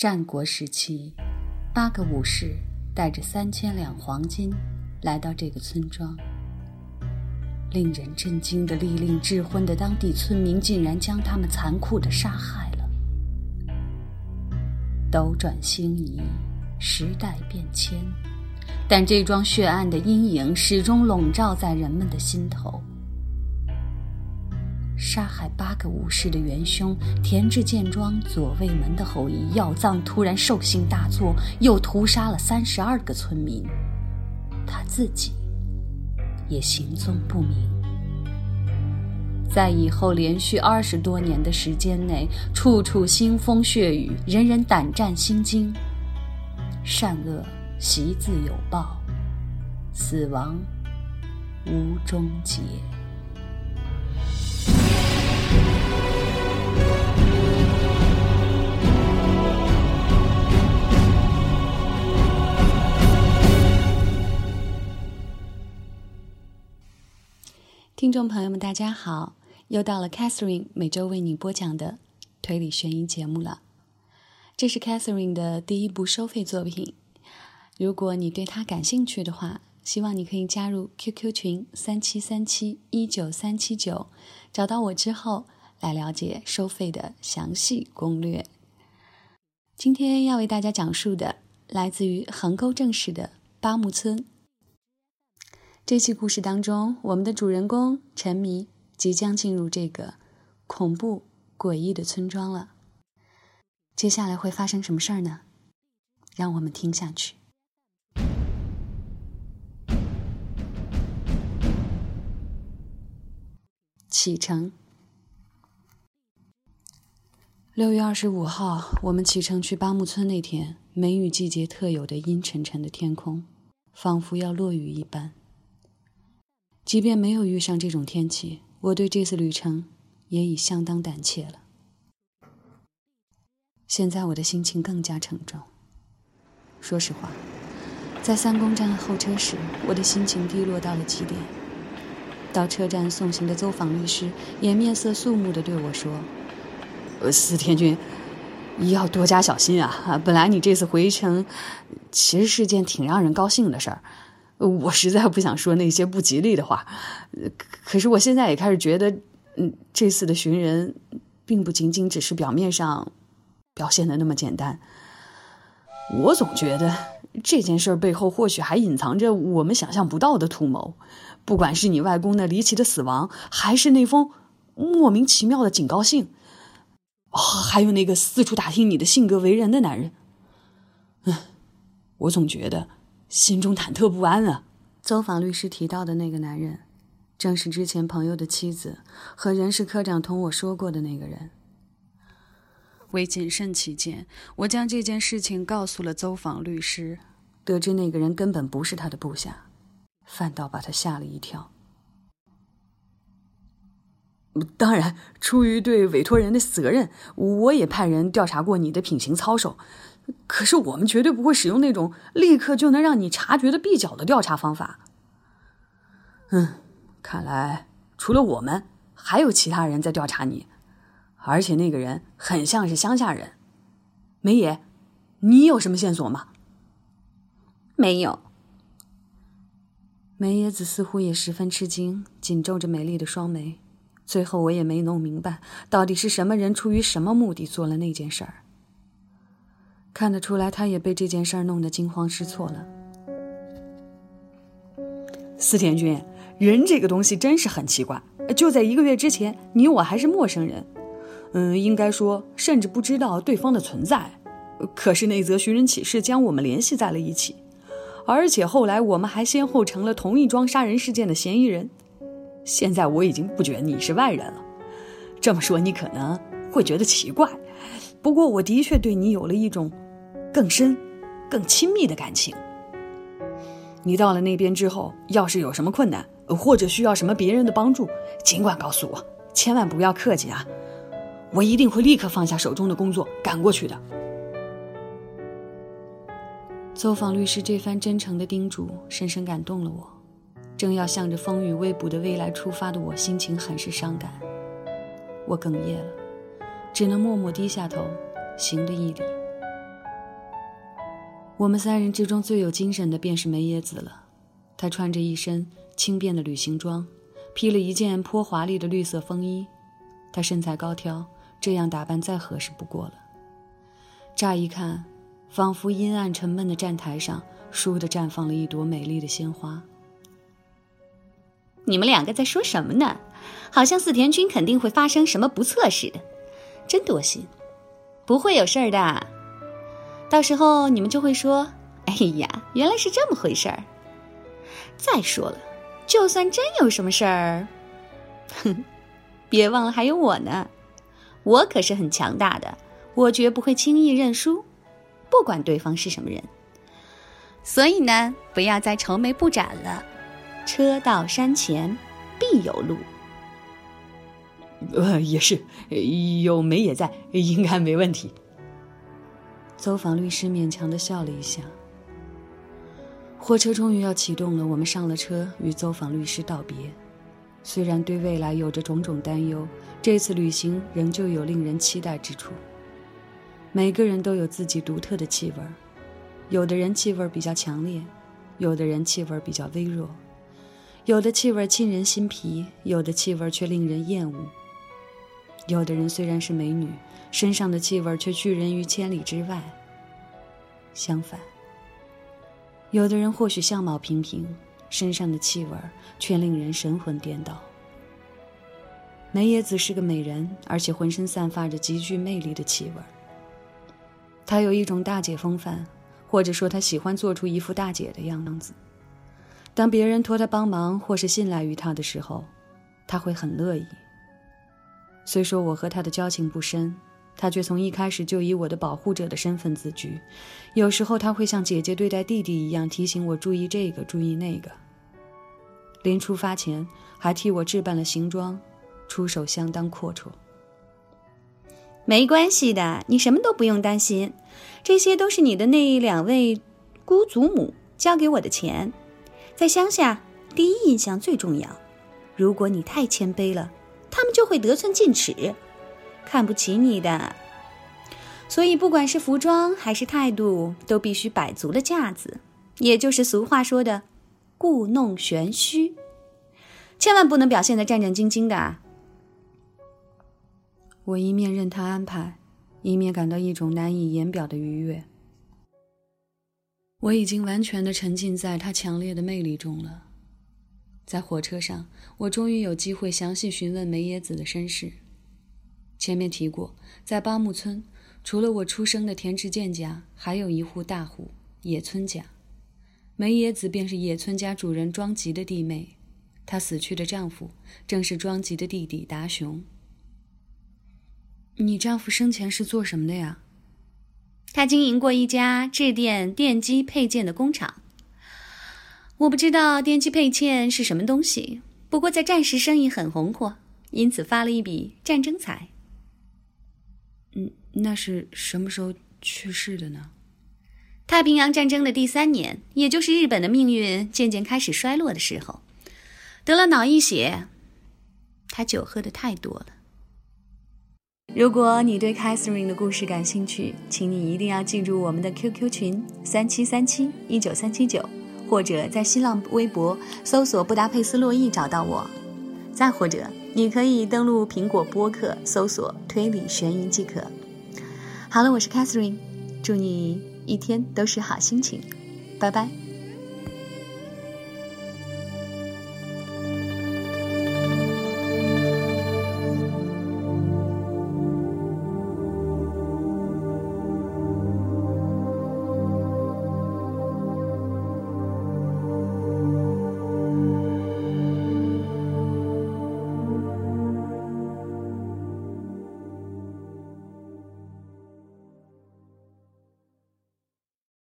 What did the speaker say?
战国时期，八个武士带着三千两黄金来到这个村庄。令人震惊的，利令智昏的当地村民竟然将他们残酷的杀害了。斗转星移，时代变迁，但这桩血案的阴影始终笼罩在人们的心头。杀害八个武士的元凶田志健庄左卫门的后裔药藏突然兽性大作，又屠杀了三十二个村民，他自己也行踪不明。在以后连续二十多年的时间内，处处腥风血雨，人人胆战心惊，善恶习自有报，死亡无终结。听众朋友们，大家好！又到了 Catherine 每周为你播讲的推理悬疑节目了。这是 Catherine 的第一部收费作品。如果你对它感兴趣的话，希望你可以加入 QQ 群三七三七一九三七九，找到我之后来了解收费的详细攻略。今天要为大家讲述的来自于横沟正史的八木村。这期故事当中，我们的主人公陈迷即将进入这个恐怖诡异的村庄了。接下来会发生什么事儿呢？让我们听下去。启程。六月二十五号，我们启程去巴木村那天，梅雨季节特有的阴沉沉的天空，仿佛要落雨一般。即便没有遇上这种天气，我对这次旅程也已相当胆怯了。现在我的心情更加沉重。说实话，在三公站候车时，我的心情低落到了极点。到车站送行的走访律师也面色肃穆地对我说：“呃，司天君，要多加小心啊！本来你这次回程，其实是件挺让人高兴的事儿。”我实在不想说那些不吉利的话，可是我现在也开始觉得，嗯，这次的寻人，并不仅仅只是表面上表现的那么简单。我总觉得这件事背后或许还隐藏着我们想象不到的图谋。不管是你外公那离奇的死亡，还是那封莫名其妙的警告信，还有那个四处打听你的性格为人的男人，嗯，我总觉得。心中忐忑不安啊！走访律师提到的那个男人，正是之前朋友的妻子和人事科长同我说过的那个人。为谨慎起见，我将这件事情告诉了走访律师，得知那个人根本不是他的部下，反倒把他吓了一跳。当然，出于对委托人的责任，我也派人调查过你的品行操守。可是我们绝对不会使用那种立刻就能让你察觉的蹩脚的调查方法。嗯，看来除了我们，还有其他人在调查你，而且那个人很像是乡下人。梅野，你有什么线索吗？没有。梅野子似乎也十分吃惊，紧皱着美丽的双眉。最后我也没弄明白，到底是什么人出于什么目的做了那件事儿。看得出来，他也被这件事儿弄得惊慌失措了。司田君，人这个东西真是很奇怪。就在一个月之前，你我还是陌生人，嗯，应该说甚至不知道对方的存在。可是那则寻人启事将我们联系在了一起，而且后来我们还先后成了同一桩杀人事件的嫌疑人。现在我已经不觉得你是外人了。这么说你可能会觉得奇怪，不过我的确对你有了一种。更深、更亲密的感情。你到了那边之后，要是有什么困难，或者需要什么别人的帮助，尽管告诉我，千万不要客气啊！我一定会立刻放下手中的工作，赶过去的。走访律师这番真诚的叮嘱，深深感动了我。正要向着风雨未卜的未来出发的我，心情很是伤感。我哽咽了，只能默默低下头，行了一礼。我们三人之中最有精神的便是梅耶子了。她穿着一身轻便的旅行装，披了一件颇华丽的绿色风衣。她身材高挑，这样打扮再合适不过了。乍一看，仿佛阴暗沉闷的站台上倏地绽放了一朵美丽的鲜花。你们两个在说什么呢？好像四田君肯定会发生什么不测似的，真多心。不会有事儿的，到时候你们就会说：“哎呀，原来是这么回事儿。”再说了，就算真有什么事儿，哼，别忘了还有我呢，我可是很强大的，我绝不会轻易认输，不管对方是什么人。所以呢，不要再愁眉不展了，车到山前必有路。呃，也是，有梅也在，应该没问题。走访律师勉强的笑了一下。火车终于要启动了，我们上了车，与走访律师道别。虽然对未来有着种种担忧，这次旅行仍旧有令人期待之处。每个人都有自己独特的气味，有的人气味比较强烈，有的人气味比较微弱，有的气味沁人心脾，有的气味却令人厌恶。有的人虽然是美女，身上的气味却拒人于千里之外。相反，有的人或许相貌平平，身上的气味却令人神魂颠倒。梅野子是个美人，而且浑身散发着极具魅力的气味。她有一种大姐风范，或者说她喜欢做出一副大姐的样子。当别人托她帮忙或是信赖于她的时候，她会很乐意。虽说我和他的交情不深，他却从一开始就以我的保护者的身份自居。有时候他会像姐姐对待弟弟一样提醒我注意这个，注意那个。临出发前还替我置办了行装，出手相当阔绰。没关系的，你什么都不用担心，这些都是你的那两位姑祖母交给我的钱。在乡下，第一印象最重要。如果你太谦卑了。他们就会得寸进尺，看不起你的。所以，不管是服装还是态度，都必须摆足了架子，也就是俗话说的“故弄玄虚”，千万不能表现得战战兢兢的。我一面任他安排，一面感到一种难以言表的愉悦。我已经完全的沉浸在他强烈的魅力中了。在火车上，我终于有机会详细询问梅野子的身世。前面提过，在八木村，除了我出生的田池健家，还有一户大户野村家。梅野子便是野村家主人庄吉的弟妹，她死去的丈夫正是庄吉的弟弟达雄。你丈夫生前是做什么的呀？他经营过一家制电电机配件的工厂。我不知道电机配件是什么东西，不过在战时生意很红火，因此发了一笔战争财。嗯，那是什么时候去世的呢？太平洋战争的第三年，也就是日本的命运渐渐开始衰落的时候，得了脑溢血。他酒喝的太多了。如果你对 Catherine 的故事感兴趣，请你一定要进入我们的 QQ 群：三七三七一九三七九。或者在新浪微博搜索“布达佩斯洛伊”找到我，再或者你可以登录苹果播客搜索“推理悬疑”即可。好了，我是 Catherine，祝你一天都是好心情，拜拜。